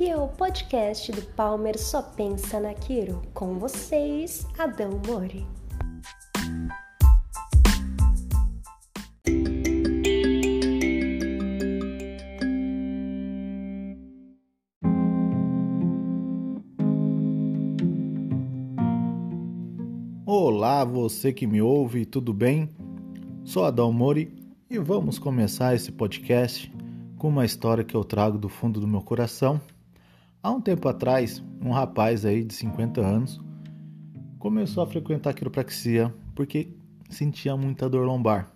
Aqui é o podcast do Palmer Só Pensa na Quiro. Com vocês, Adão Mori. Olá, você que me ouve, tudo bem? Sou Adão Mori e vamos começar esse podcast com uma história que eu trago do fundo do meu coração. Há um tempo atrás, um rapaz aí de 50 anos começou a frequentar a quiropraxia porque sentia muita dor lombar.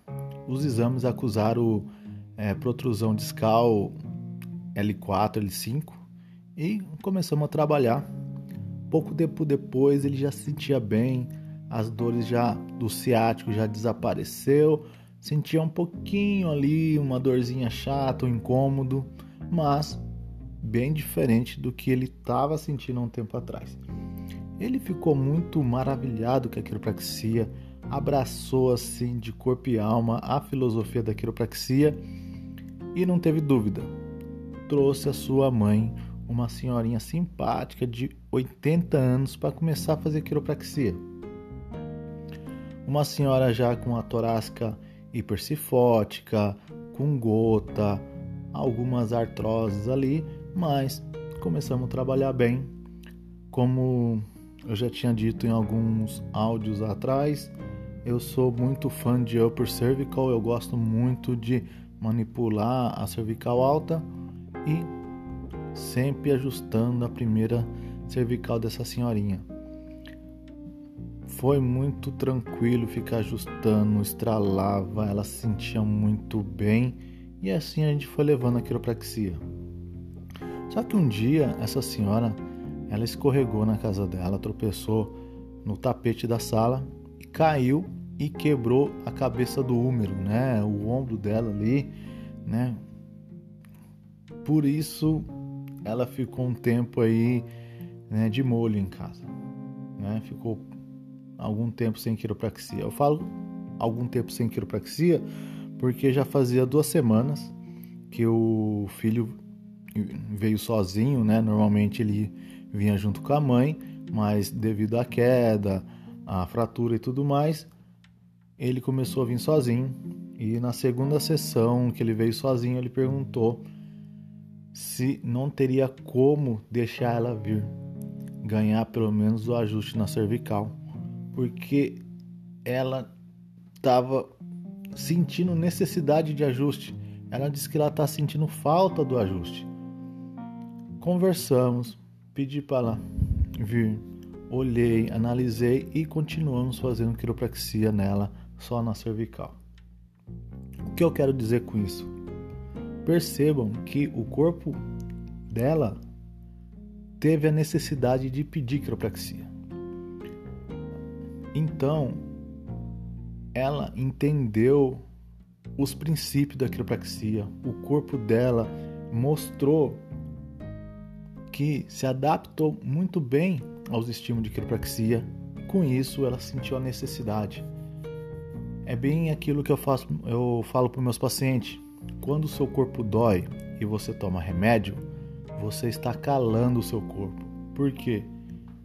Os exames acusaram é, protrusão discal L4, L5 e começamos a trabalhar. Pouco tempo depois ele já se sentia bem, as dores já do ciático já desapareceu, sentia um pouquinho ali, uma dorzinha chata, um incômodo, mas bem diferente do que ele estava sentindo há um tempo atrás. Ele ficou muito maravilhado com a quiropraxia, abraçou assim de corpo e alma a filosofia da quiropraxia e não teve dúvida. Trouxe a sua mãe, uma senhorinha simpática de 80 anos, para começar a fazer quiropraxia. Uma senhora já com a torácica hipercifótica, com gota, algumas artroses ali, mas começamos a trabalhar bem. Como eu já tinha dito em alguns áudios atrás, eu sou muito fã de upper cervical, eu gosto muito de manipular a cervical alta e sempre ajustando a primeira cervical dessa senhorinha. Foi muito tranquilo ficar ajustando, estralava, ela se sentia muito bem e assim a gente foi levando a quiropraxia. Só que um dia essa senhora, ela escorregou na casa dela, tropeçou no tapete da sala e caiu e quebrou a cabeça do úmero, né? O ombro dela ali, né? Por isso ela ficou um tempo aí, né, de molho em casa, né? Ficou algum tempo sem quiropraxia. Eu falo algum tempo sem quiropraxia porque já fazia duas semanas que o filho veio sozinho, né? Normalmente ele vinha junto com a mãe, mas devido à queda, à fratura e tudo mais, ele começou a vir sozinho. E na segunda sessão que ele veio sozinho, ele perguntou se não teria como deixar ela vir, ganhar pelo menos o ajuste na cervical porque ela estava sentindo necessidade de ajuste. Ela disse que ela está sentindo falta do ajuste. Conversamos, pedi para ela vir, olhei, analisei e continuamos fazendo quiropraxia nela, só na cervical. O que eu quero dizer com isso? Percebam que o corpo dela teve a necessidade de pedir quiropraxia. Então, ela entendeu os princípios da quiropraxia. O corpo dela mostrou que se adaptou muito bem aos estímulos de quiropraxia. Com isso, ela sentiu a necessidade. É bem aquilo que eu faço, eu falo para meus pacientes. Quando o seu corpo dói e você toma remédio, você está calando o seu corpo. Por quê?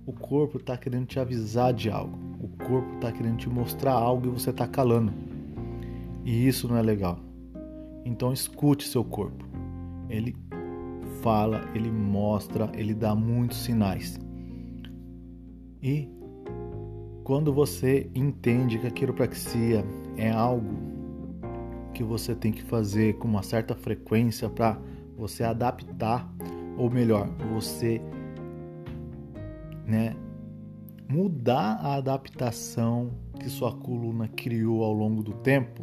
O corpo está querendo te avisar de algo o corpo está querendo te mostrar algo e você está calando. E isso não é legal. Então escute seu corpo. Ele fala, ele mostra, ele dá muitos sinais. E quando você entende que a quiropraxia é algo que você tem que fazer com uma certa frequência para você adaptar, ou melhor, você né, mudar a adaptação que sua coluna criou ao longo do tempo,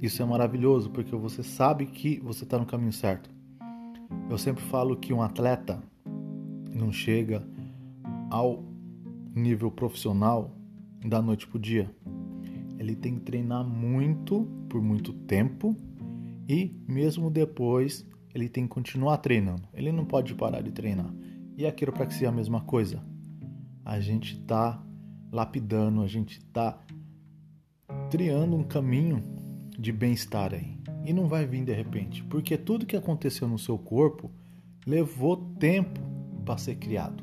isso é maravilhoso porque você sabe que você está no caminho certo. Eu sempre falo que um atleta não chega ao nível profissional da noite para o dia. Ele tem que treinar muito por muito tempo e mesmo depois ele tem que continuar treinando. Ele não pode parar de treinar. E a quiropraxia é a mesma coisa a gente está lapidando, a gente está triando um caminho de bem-estar aí. E não vai vir de repente, porque tudo que aconteceu no seu corpo levou tempo para ser criado.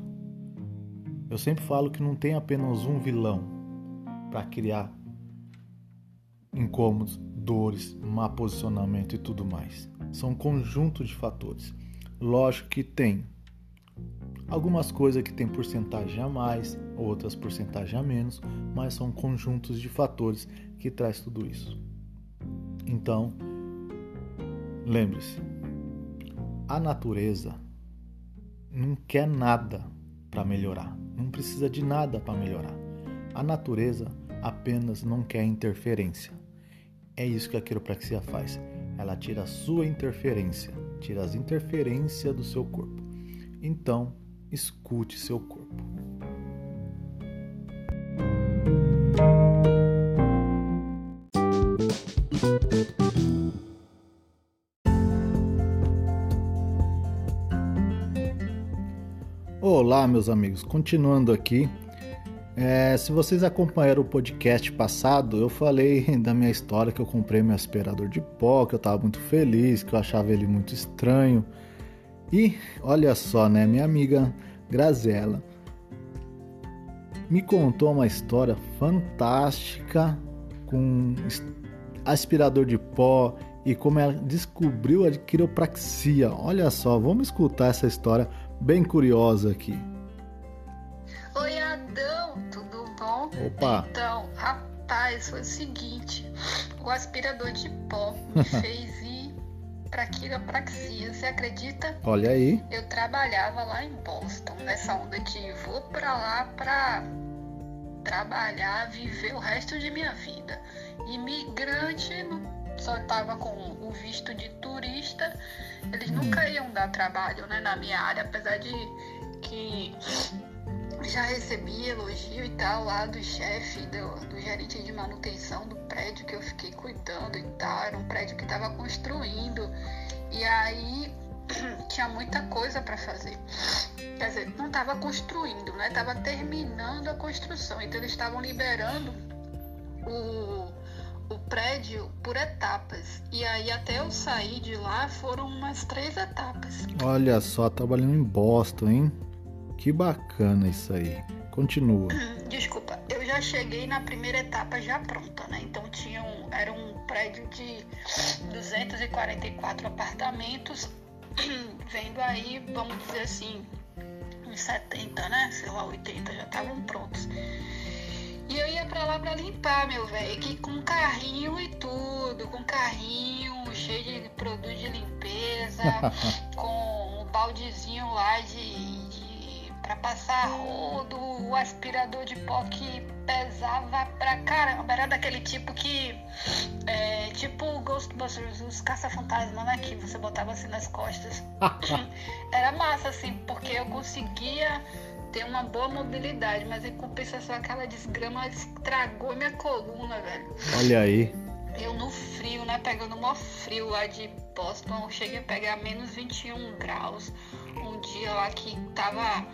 Eu sempre falo que não tem apenas um vilão para criar incômodos, dores, má posicionamento e tudo mais. São um conjunto de fatores. Lógico que tem algumas coisas que tem porcentagem a mais, outras porcentagem a menos, mas são conjuntos de fatores que traz tudo isso. Então, lembre-se, a natureza não quer nada para melhorar, não precisa de nada para melhorar. A natureza apenas não quer interferência. É isso que a quiropraxia faz. Ela tira a sua interferência, tira as interferências do seu corpo. Então, escute seu corpo. Olá, meus amigos. Continuando aqui, é, se vocês acompanharam o podcast passado, eu falei da minha história que eu comprei meu aspirador de pó, que eu estava muito feliz, que eu achava ele muito estranho. E olha só, né, minha amiga Graziella me contou uma história fantástica com aspirador de pó e como ela descobriu a quiropraxia. Olha só, vamos escutar essa história bem curiosa aqui. Opa! Então, rapaz, foi o seguinte: o aspirador de pó me fez ir para quiropraxia. Você acredita? Olha aí. Eu trabalhava lá em Boston, nessa onda de vou para lá para trabalhar, viver o resto de minha vida. Imigrante só tava com o visto de eles hum. nunca iam dar trabalho né, na minha área, apesar de que já recebi elogio e tal lá do chefe, do, do, gerente de manutenção do prédio que eu fiquei cuidando e tal. Era um prédio que estava construindo. E aí tinha muita coisa para fazer. Quer dizer, não estava construindo, né? Tava terminando a construção. Então eles estavam liberando o, o prédio por etapas. E aí até eu sair de lá foram umas três etapas. Olha só, trabalhando em Boston, hein? Que bacana isso aí. Continua. Desculpa, eu já cheguei na primeira etapa já pronta, né? Então tinha um, era um prédio de 244 apartamentos, vendo aí, vamos dizer assim, uns 70, né? Sei lá, 80 já estavam prontos. E eu ia pra lá pra limpar, meu velho, que com carrinho e tudo, com carrinho cheio de produto de limpeza, com um baldezinho lá de, de para passar rodo, o aspirador de pó que pesava pra caramba. Era daquele tipo que. É, tipo o Ghostbusters, os caça-fantasma, né? Que você botava assim nas costas. Era massa, assim, porque eu conseguia ter uma boa mobilidade, mas em compensação aquela desgrama estragou minha coluna, velho. Olha aí. Eu no frio, né? Pegando mó frio lá de Boston, cheguei a pegar menos 21 graus. Um dia lá que tava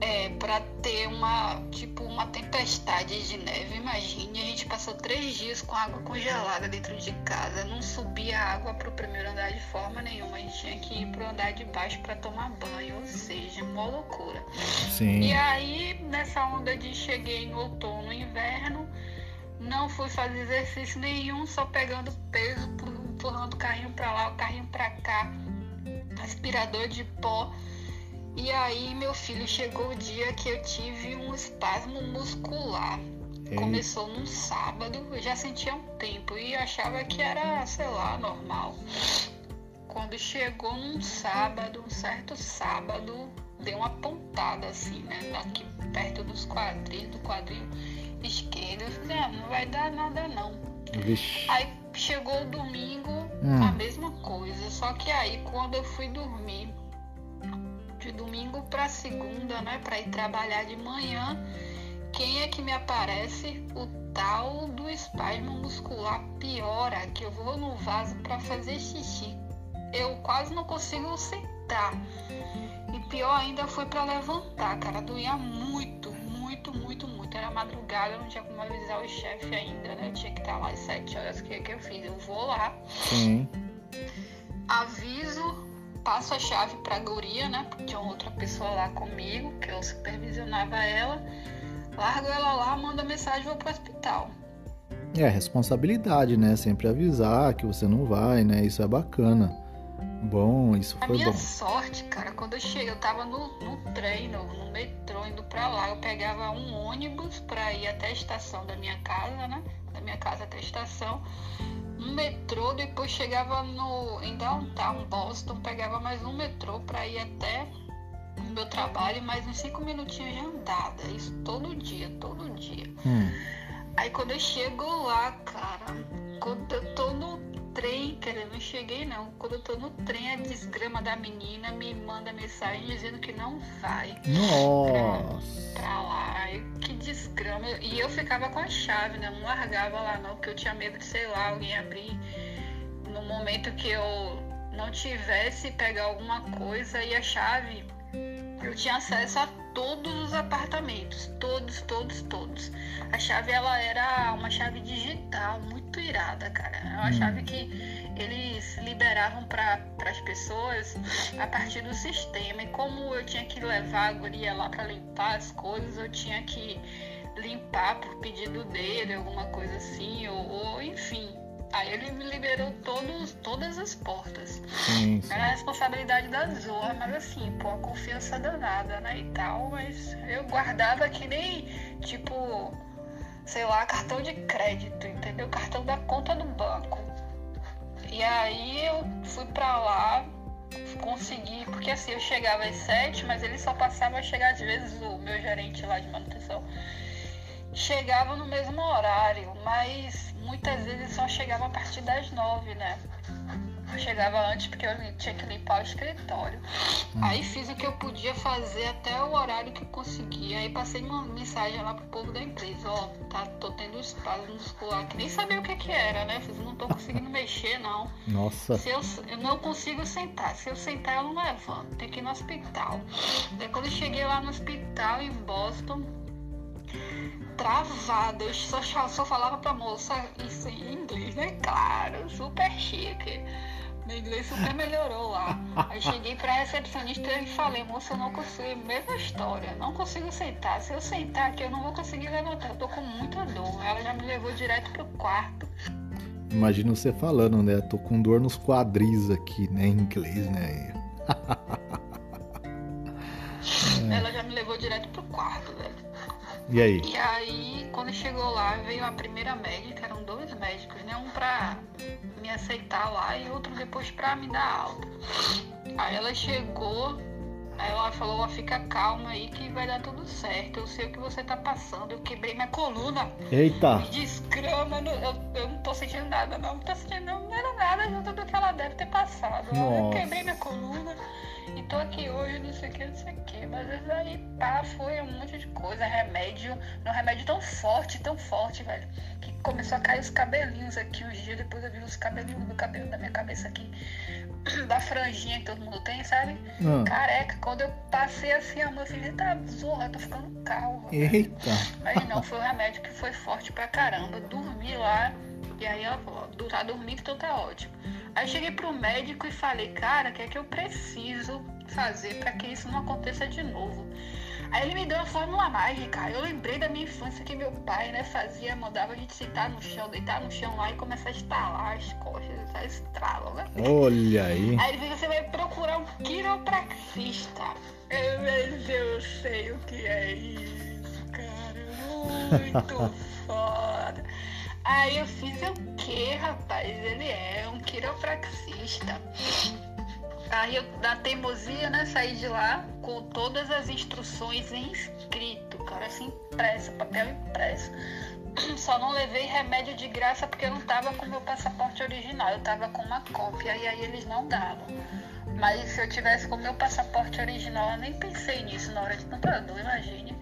é, para ter uma tipo uma tempestade de neve. Imagine, a gente passou três dias com água congelada dentro de casa. Não subia água para o primeiro andar de forma nenhuma. A gente tinha que ir para o andar de baixo para tomar banho. Ou seja, uma loucura. Sim. E aí, nessa onda de cheguei no outono inverno não fui fazer exercício nenhum, só pegando peso, empurrando o carrinho para lá, o carrinho para cá, aspirador de pó. E aí, meu filho, chegou o dia que eu tive um espasmo muscular. Ei. Começou num sábado, eu já sentia um tempo e achava que era, sei lá, normal. Quando chegou num sábado, um certo sábado, deu uma pontada assim, né? Aqui perto dos quadris, do quadril esquerda. Eu falei, ah, não vai dar nada não. Vixe. Aí chegou o domingo, hum. a mesma coisa. Só que aí quando eu fui dormir, de domingo para segunda, né, para ir trabalhar de manhã, quem é que me aparece? O tal do espasmo muscular piora, que eu vou no vaso para fazer xixi. Eu quase não consigo sentar. E pior ainda foi para levantar, cara, doía muito, muito, muito, muito. Era madrugada, não tinha como avisar o chefe ainda, né? Eu tinha que estar lá às 7 horas. O que, que eu fiz? Eu vou lá. Sim. Aviso, passo a chave pra guria, né? Porque tinha outra pessoa lá comigo, que eu supervisionava ela. Largo ela lá, mando a mensagem e vou pro hospital. É, responsabilidade, né? Sempre avisar que você não vai, né? Isso é bacana. Bom, isso A foi minha bom. sorte, cara, quando eu cheguei, eu tava no, no trem, no, no metrô, indo pra lá. Eu pegava um ônibus pra ir até a estação da minha casa, né? Da minha casa até a estação. Um metrô, depois chegava no, em downtown, Boston, pegava mais um metrô pra ir até o meu trabalho, mais uns cinco minutinhos de andada. Isso todo dia, todo dia. Hum, Aí quando eu chego lá, cara, quando eu tô no trem, dizer, não cheguei não. Quando eu tô no trem, a desgrama da menina me manda mensagem dizendo que não vai nossa. pra lá. Ai, que desgrama. E eu ficava com a chave, né? Não largava lá não, porque eu tinha medo de, sei lá, alguém abrir no momento que eu não tivesse pegar alguma coisa e a chave. Eu tinha acesso a todos os apartamentos, todos, todos, todos. A chave ela era uma chave digital, muito irada, cara. É uma Hum. chave que eles liberavam para as pessoas a partir do sistema. E como eu tinha que levar a guria lá para limpar as coisas, eu tinha que limpar por pedido dele, alguma coisa assim, ou, ou enfim. Aí ele me liberou todos, todas as portas. Sim, sim. Era a responsabilidade da Zoa, mas assim, pô, a confiança danada, né? E tal, mas eu guardava que nem, tipo, sei lá, cartão de crédito, entendeu? Cartão da conta do banco. E aí eu fui pra lá, consegui, porque assim, eu chegava às sete, mas ele só passava a chegar às vezes o meu gerente lá de manutenção. Chegava no mesmo horário, mas muitas vezes só chegava a partir das nove, né? Eu chegava antes porque eu tinha que limpar o escritório. Aí fiz o que eu podia fazer até o horário que eu conseguia. Aí passei uma mensagem lá pro povo da empresa, ó, tá, tô tendo espasmo muscular, que nem sabia o que que era, né? Fiz, não tô conseguindo mexer, não. Nossa. Se eu, eu não consigo sentar. Se eu sentar, eu não levanto. Tem que ir no hospital. Daí quando eu cheguei lá no hospital em Boston, travada, eu só, só falava pra moça isso em inglês, né? Claro, super chique. Meu inglês super melhorou lá. Aí cheguei pra recepcionista e falei, moça, eu não consigo, mesma história, não consigo sentar. Se eu sentar aqui, eu não vou conseguir levantar, eu tô com muita dor. Ela já me levou direto pro quarto. Imagina você falando, né? Tô com dor nos quadris aqui, né? Em inglês, né? Ela já me levou direto pro quarto, velho. E aí? E aí, quando chegou lá, veio a primeira médica, eram dois médicos, né? Um pra me aceitar lá e outro depois pra me dar alta. Aí ela chegou, aí ela falou, ó, fica calma aí que vai dar tudo certo. Eu sei o que você tá passando. Eu quebrei minha coluna. Eita! Me desgrama, eu, eu não tô sentindo nada, não. Não tô sentindo era nada junto do que ela deve ter passado. Eu Nossa. quebrei minha coluna e tô aqui hoje, não sei o que, não sei o que. Mas aí, pá, foi um monte de coisa. Remédio, um remédio tão forte, tão forte, velho. Que começou a cair os cabelinhos aqui uns dias. Depois eu vi os cabelinhos do cabelo da minha cabeça aqui. Da franjinha que todo mundo tem, sabe? Ah, Careca, quando eu passei assim, a minha filha tá zorra, tô ficando calva. velho. eita! Mas não, foi um remédio que foi forte pra caramba. Dormi lá, e aí ela falou, "Du- tá dormindo, então tá ótimo. Aí cheguei pro médico e falei, cara, o que é que eu preciso fazer pra que isso não aconteça de novo? Aí ele me deu uma fórmula mágica. Eu lembrei da minha infância que meu pai, né, fazia, mandava a gente sentar no chão, deitar no chão lá e começar a estalar as costas, a estralo, né? Olha aí! Aí ele quiropraxista. Eu, mas eu sei o que é isso, cara. Muito foda. Aí eu fiz o que, rapaz? Ele é um quiropraxista. Aí eu, da teimosia, né, saí de lá com todas as instruções em escrito, cara, assim, impresso, papel impresso. Só não levei remédio de graça porque eu não tava com meu passaporte original, eu tava com uma cópia e aí eles não davam. Mas se eu tivesse com meu passaporte original, eu nem pensei nisso na hora de comprar, não imagine.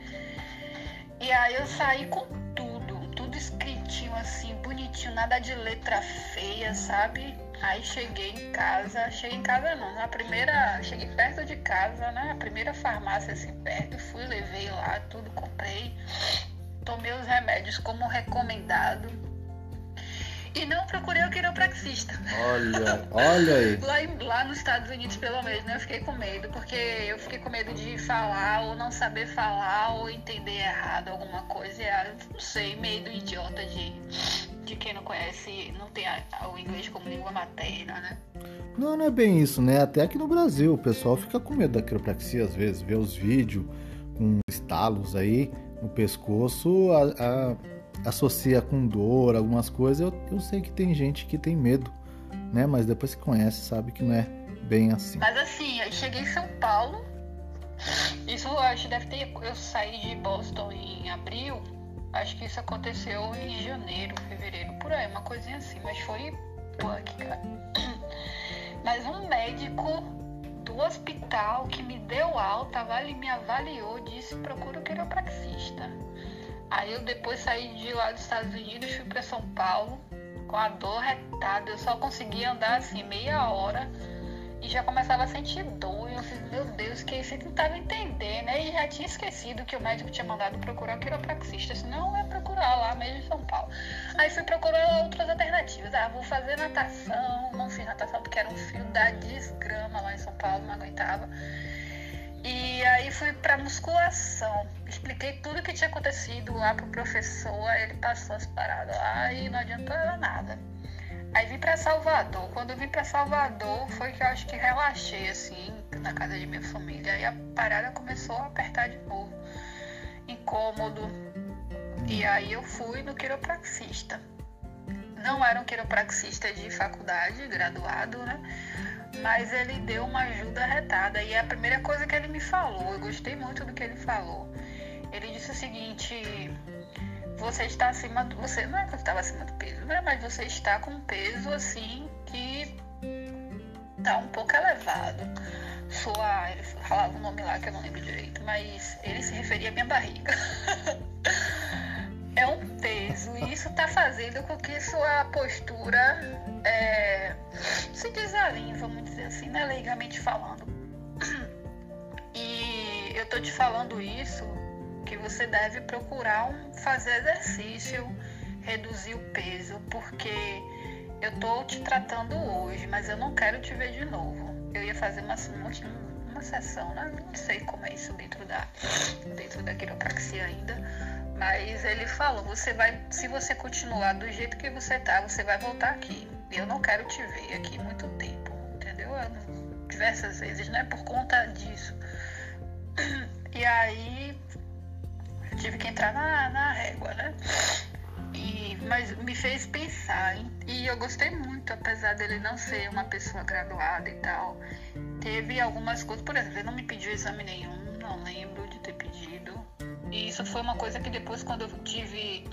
E aí eu saí com tudo, tudo escritinho assim, bonitinho, nada de letra feia, sabe? Aí cheguei em casa, cheguei em casa não, na primeira, cheguei perto de casa, né? A primeira farmácia assim perto, fui, levei lá, tudo, comprei. tomei os remédios como recomendado e não procurei o quiropraxista. Olha, olha aí. lá, lá nos Estados Unidos, pelo menos, né, eu fiquei com medo, porque eu fiquei com medo de falar ou não saber falar ou entender errado alguma coisa. E, não sei, medo idiota de, de quem não conhece, não tem a, a, o inglês como língua materna, né? Não, não é bem isso, né? Até aqui no Brasil o pessoal fica com medo da quiropraxia às vezes, vê os vídeos com estalos aí no pescoço, a, a associa com dor, algumas coisas, eu, eu sei que tem gente que tem medo, né? Mas depois que conhece, sabe que não é bem assim. Mas assim, eu cheguei em São Paulo. Isso acho deve ter. Eu saí de Boston em abril. Acho que isso aconteceu em janeiro, fevereiro, por aí, uma coisinha assim. Mas foi punk, cara. Mas um médico do hospital que me deu alta, me avaliou, disse procura o quiropraxista. Aí eu depois saí de lá dos Estados Unidos, fui para São Paulo com a dor retada. Eu só conseguia andar assim meia hora e já começava a sentir dor. E eu fiz, meu Deus, que não estava entendendo, né? E já tinha esquecido que o médico tinha mandado procurar o quiropraxista. Senão é procurar lá mesmo em São Paulo. Aí fui procurar outras alternativas. Ah, vou fazer natação. Não fiz natação porque era um fio da desgrama lá em São Paulo, não aguentava. E aí fui para musculação. Expliquei tudo o que tinha acontecido lá pro professor, ele passou as paradas lá e não adiantou nada. Aí vim para Salvador. Quando eu vim para Salvador, foi que eu acho que relaxei assim na casa de minha família. Aí a parada começou a apertar de novo. Incômodo. E aí eu fui no quiropraxista. Não era um quiropraxista de faculdade, graduado, né? Mas ele deu uma ajuda retada. E é a primeira coisa que ele me falou, eu gostei muito do que ele falou. Ele disse o seguinte: você está acima do. Você não é que eu estava acima do peso, né? Mas você está com um peso assim que tá um pouco elevado. Sua. Ele falava um nome lá que eu não lembro direito, mas ele se referia à minha barriga. isso está fazendo com que sua postura é, se desalinhe, vamos dizer assim, né, leigamente falando. E eu tô te falando isso que você deve procurar um, fazer exercício, reduzir o peso, porque eu tô te tratando hoje, mas eu não quero te ver de novo. Eu ia fazer uma, uma sessão, né? Não sei como é isso dentro da, dentro da quiropraxia ainda mas ele falou, você vai, se você continuar do jeito que você tá, você vai voltar aqui. Eu não quero te ver aqui muito tempo, entendeu? Diversas vezes, né? Por conta disso. E aí eu tive que entrar na, na régua, né? E, mas me fez pensar. Hein? E eu gostei muito, apesar dele não ser uma pessoa graduada e tal. Teve algumas coisas, por exemplo, ele não me pediu exame nenhum, não lembro de ter pedido e isso foi uma coisa que depois, quando eu tive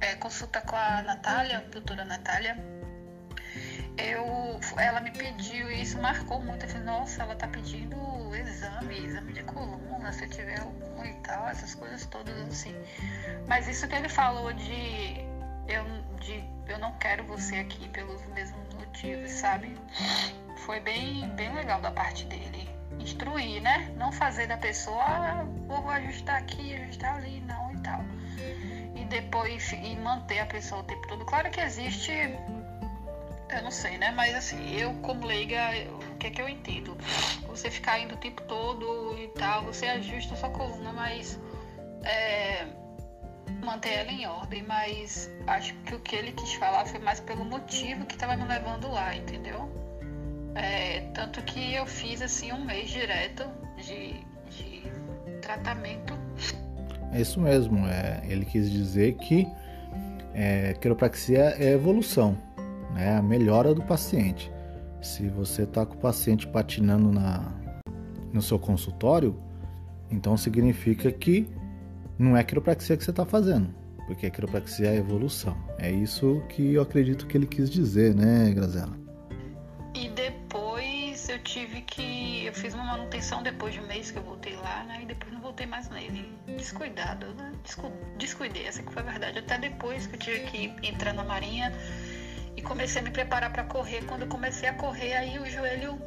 é, consulta com a Natália, a doutora Natália, eu, ela me pediu e isso marcou muito. Eu falei, nossa, ela tá pedindo exame, exame de coluna, se tiver algum e tal, essas coisas todas assim. Mas isso que ele falou de eu, de eu não quero você aqui pelos mesmos motivos, sabe? Foi bem, bem legal da parte dele instruir, né? Não fazer da pessoa, ah, vou ajustar aqui, ajustar ali, não e tal. E depois e manter a pessoa o tempo todo. Claro que existe, eu não sei, né? Mas assim, eu como leiga, o que é que eu entendo? Você ficar indo o tempo todo e tal, você ajusta a sua coluna, mas é, manter ela em ordem. Mas acho que o que ele quis falar foi mais pelo motivo que estava me levando lá, entendeu? É, tanto que eu fiz assim um mês direto de, de tratamento. É isso mesmo. É, ele quis dizer que é, quiropraxia é evolução, né? a melhora do paciente. Se você está com o paciente patinando na, no seu consultório, então significa que não é quiropraxia que você está fazendo, porque a quiropraxia é evolução. É isso que eu acredito que ele quis dizer, né, Grazela? Manutenção depois de um mês que eu voltei lá, né? E depois não voltei mais nele. Descuidado, né? Descu... Descuidei, essa que foi a verdade. Até depois que eu tive que entrar na marinha e comecei a me preparar para correr. Quando eu comecei a correr, aí o joelho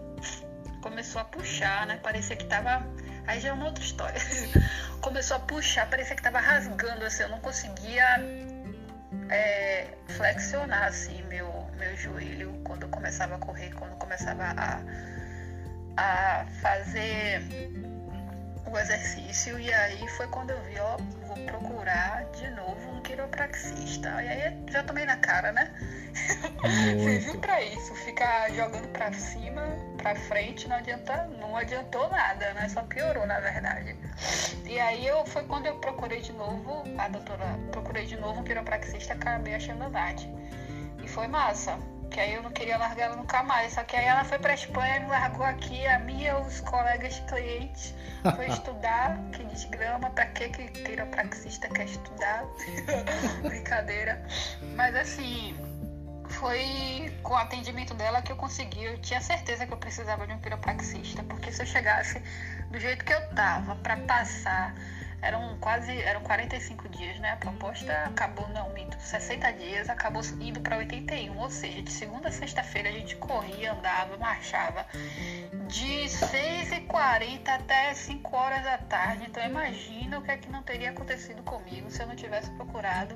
começou a puxar, né? Parecia que tava Aí já é uma outra história. Começou a puxar, parecia que tava rasgando, assim, eu não conseguia é, flexionar, assim, meu, meu joelho quando eu começava a correr, quando eu começava a, a fazer o exercício. E aí foi quando eu vi, ó, vou procurar de novo um quiropraxista. E aí já tomei na cara, né? Vivi pra isso, ficar jogando pra cima, pra frente, não adianta, não adiantou nada, né? Só piorou, na verdade. E aí eu foi quando eu procurei de novo, a doutora, procurei de novo um quiropraxista, acabei achando a Nath. E foi massa. Que aí eu não queria largar ela nunca mais. Só que aí ela foi pra Espanha, me largou aqui, a minha, os colegas clientes, foi estudar, que desgrama, pra que que quiropraxista quer estudar? Brincadeira. Mas assim, foi com o atendimento dela que eu consegui. Eu tinha certeza que eu precisava de um quiropraxista, porque se eu chegasse do jeito que eu tava para passar, eram quase, eram 45 dias, né? A proposta acabou, não, minto, 60 dias, acabou indo para 81, ou seja, de segunda a sexta-feira a gente corria, andava, marchava de 6h40 até 5 horas da tarde. Então imagina o que é que não teria acontecido comigo se eu não tivesse procurado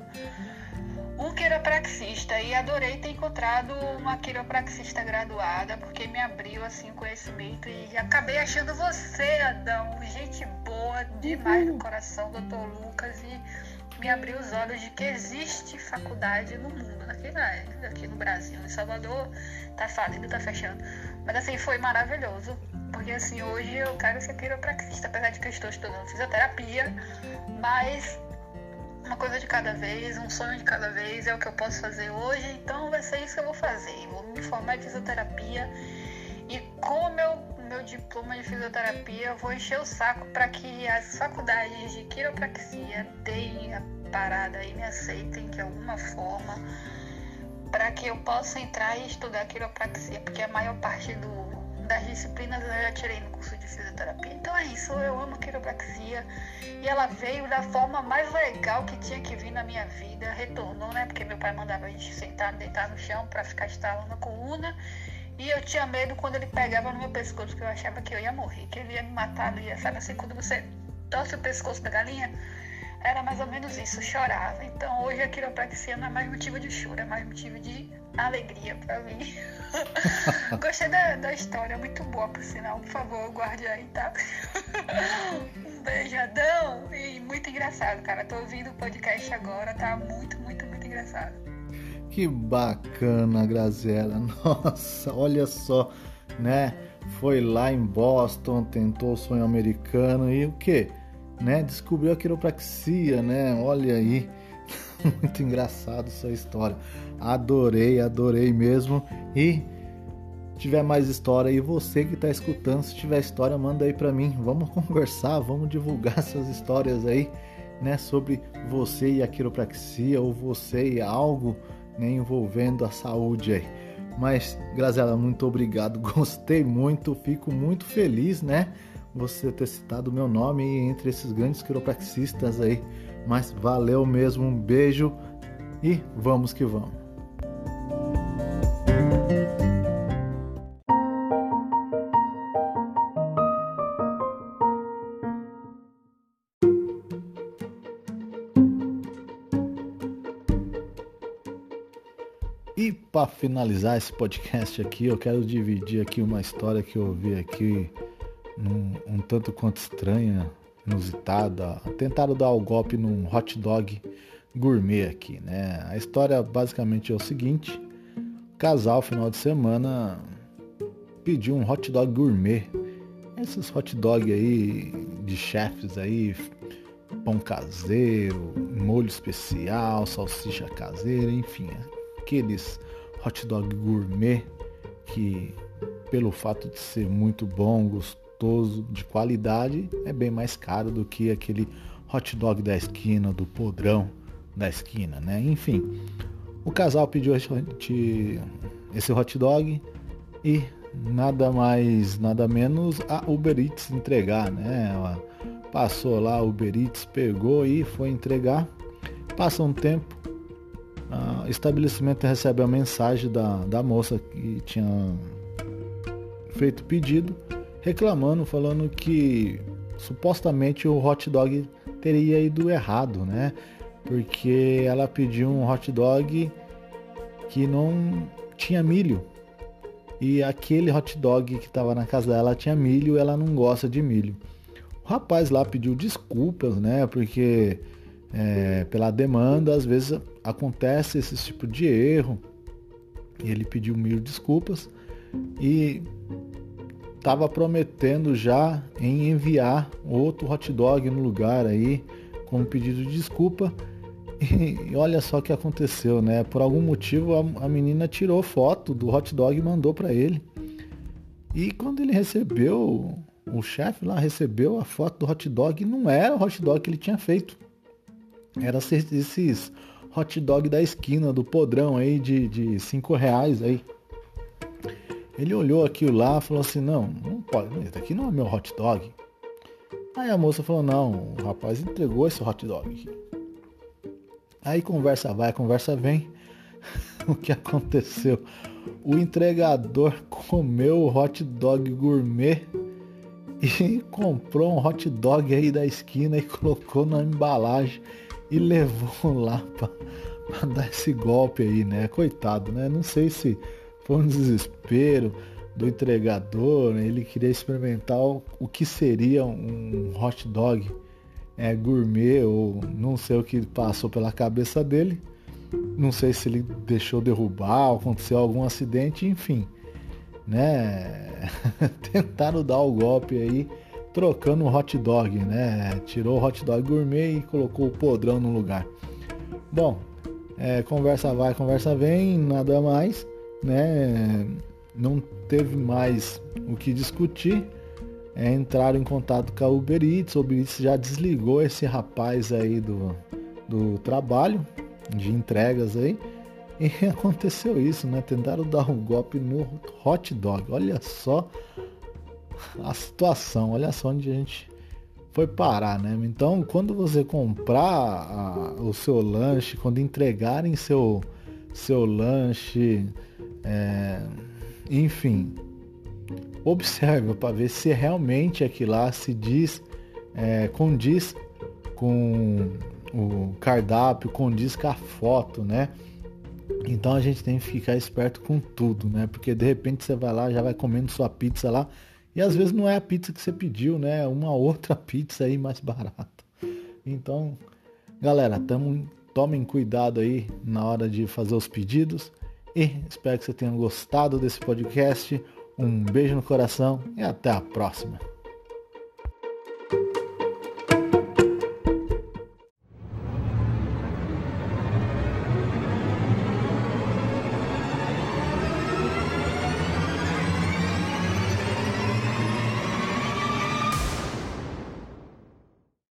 um quiropraxista e adorei ter encontrado uma quiropraxista graduada porque me abriu assim o conhecimento e acabei achando você, Adão, gente boa demais no coração, doutor Lucas, e me abriu os olhos de que existe faculdade no mundo, aqui, né? aqui no Brasil, em Salvador tá falindo, tá fechando. Mas assim, foi maravilhoso. Porque assim, hoje eu quero ser quiropraxista, apesar de que eu estou estudando fisioterapia, mas uma coisa de cada vez, um sonho de cada vez, é o que eu posso fazer hoje, então vai ser isso que eu vou fazer. Vou me formar em fisioterapia e com o meu, meu diploma de fisioterapia, eu vou encher o saco para que as faculdades de quiropraxia deem a parada e me aceitem de alguma forma para que eu possa entrar e estudar quiropraxia, porque a maior parte do, das disciplinas eu já tirei no curso de fisioterapia. Então é isso, eu amo quiropraxia e ela veio da forma mais legal que tinha que vir na minha vida. Retornou, né? Porque meu pai mandava a gente sentar, deitar no chão para ficar estalando a coluna. E eu tinha medo quando ele pegava no meu pescoço, porque eu achava que eu ia morrer, que ele ia me matar, ia, sabe assim, quando você torce o pescoço da galinha, era mais ou menos isso, chorava. Então hoje a quiropraxia não é mais motivo de choro, é mais motivo de alegria para mim. Gostei da, da história, muito boa por sinal. Por favor, guarde aí, tá? um beijadão e muito engraçado, cara. Tô ouvindo o podcast agora, tá muito, muito, muito engraçado. Que bacana, Graziela. Nossa, olha só, né? Foi lá em Boston, tentou o sonho americano e o que? Né? Descobriu a quiropraxia, né? Olha aí. Muito engraçado essa história. Adorei, adorei mesmo. E tiver mais história e você que está escutando, se tiver história, manda aí para mim. Vamos conversar, vamos divulgar essas histórias aí, né, sobre você e a quiropraxia ou você e algo né, envolvendo a saúde aí. Mas, Graziela, muito obrigado, gostei muito, fico muito feliz, né? Você ter citado o meu nome entre esses grandes quiropraxistas aí. Mas valeu mesmo, um beijo e vamos que vamos. E para finalizar esse podcast aqui, eu quero dividir aqui uma história que eu ouvi aqui um, um tanto quanto estranha, inusitada. Tentaram dar o golpe num hot dog gourmet aqui, né? A história basicamente é o seguinte: o casal final de semana pediu um hot dog gourmet. Esses hot dog aí de chefes aí, pão caseiro, molho especial, salsicha caseira, enfim, aqueles hot dog gourmet que pelo fato de ser muito bom, gostoso, de qualidade, é bem mais caro do que aquele hot dog da esquina, do podrão da esquina, né? Enfim, o casal pediu esse hot dog e nada mais, nada menos a Uber Eats entregar, né? Passou lá, Uber Eats pegou e foi entregar. Passa um tempo, o estabelecimento recebe a mensagem da, da moça que tinha feito o pedido, reclamando, falando que supostamente o hot dog teria ido errado, né? Porque ela pediu um hot dog que não tinha milho. E aquele hot dog que estava na casa dela tinha milho, ela não gosta de milho. O rapaz lá pediu desculpas, né? Porque é, pela demanda, às vezes acontece esse tipo de erro. E ele pediu mil desculpas e estava prometendo já em enviar outro hot dog no lugar aí com um pedido de desculpa. E olha só o que aconteceu, né? Por algum motivo a, a menina tirou foto do hot dog e mandou para ele. E quando ele recebeu, o chefe lá recebeu a foto do hot dog, não era o hot dog que ele tinha feito. Era esses hot dog da esquina, do podrão aí de, de cinco reais aí. Ele olhou aquilo lá e falou assim, não, não pode, esse aqui não é meu hot dog. Aí a moça falou, não, o rapaz entregou esse hot dog aqui. Aí conversa vai, conversa vem. o que aconteceu? O entregador comeu o hot dog gourmet e comprou um hot dog aí da esquina e colocou na embalagem e levou lá para dar esse golpe aí, né? Coitado, né? Não sei se foi um desespero do entregador, né? ele queria experimentar o, que seria um hot dog é, gourmet ou não sei o que passou pela cabeça dele. Não sei se ele deixou derrubar, aconteceu algum acidente, enfim, né? Tentaram dar o golpe aí trocando o hot dog, né? Tirou o hot dog gourmet e colocou o podrão no lugar. Bom, é, conversa vai, conversa vem, nada mais, né? Não teve mais o que discutir. É, entraram em contato com a Uber Eats. O Uber Eats já desligou esse rapaz aí do, do trabalho, de entregas aí. E aconteceu isso, né? Tentaram dar um golpe no hot dog. Olha só a situação, olha só onde a gente foi parar, né? Então, quando você comprar a, o seu lanche, quando entregarem seu, seu lanche, é, enfim, observe para ver se realmente aquilo lá se diz, é, condiz com o cardápio, condiz com a foto, né? Então a gente tem que ficar esperto com tudo, né? Porque de repente você vai lá, já vai comendo sua pizza lá e às vezes não é a pizza que você pediu, né? É uma outra pizza aí mais barata. Então, galera, tamo, Tomem cuidado aí na hora de fazer os pedidos. E espero que você tenha gostado desse podcast. Um beijo no coração e até a próxima.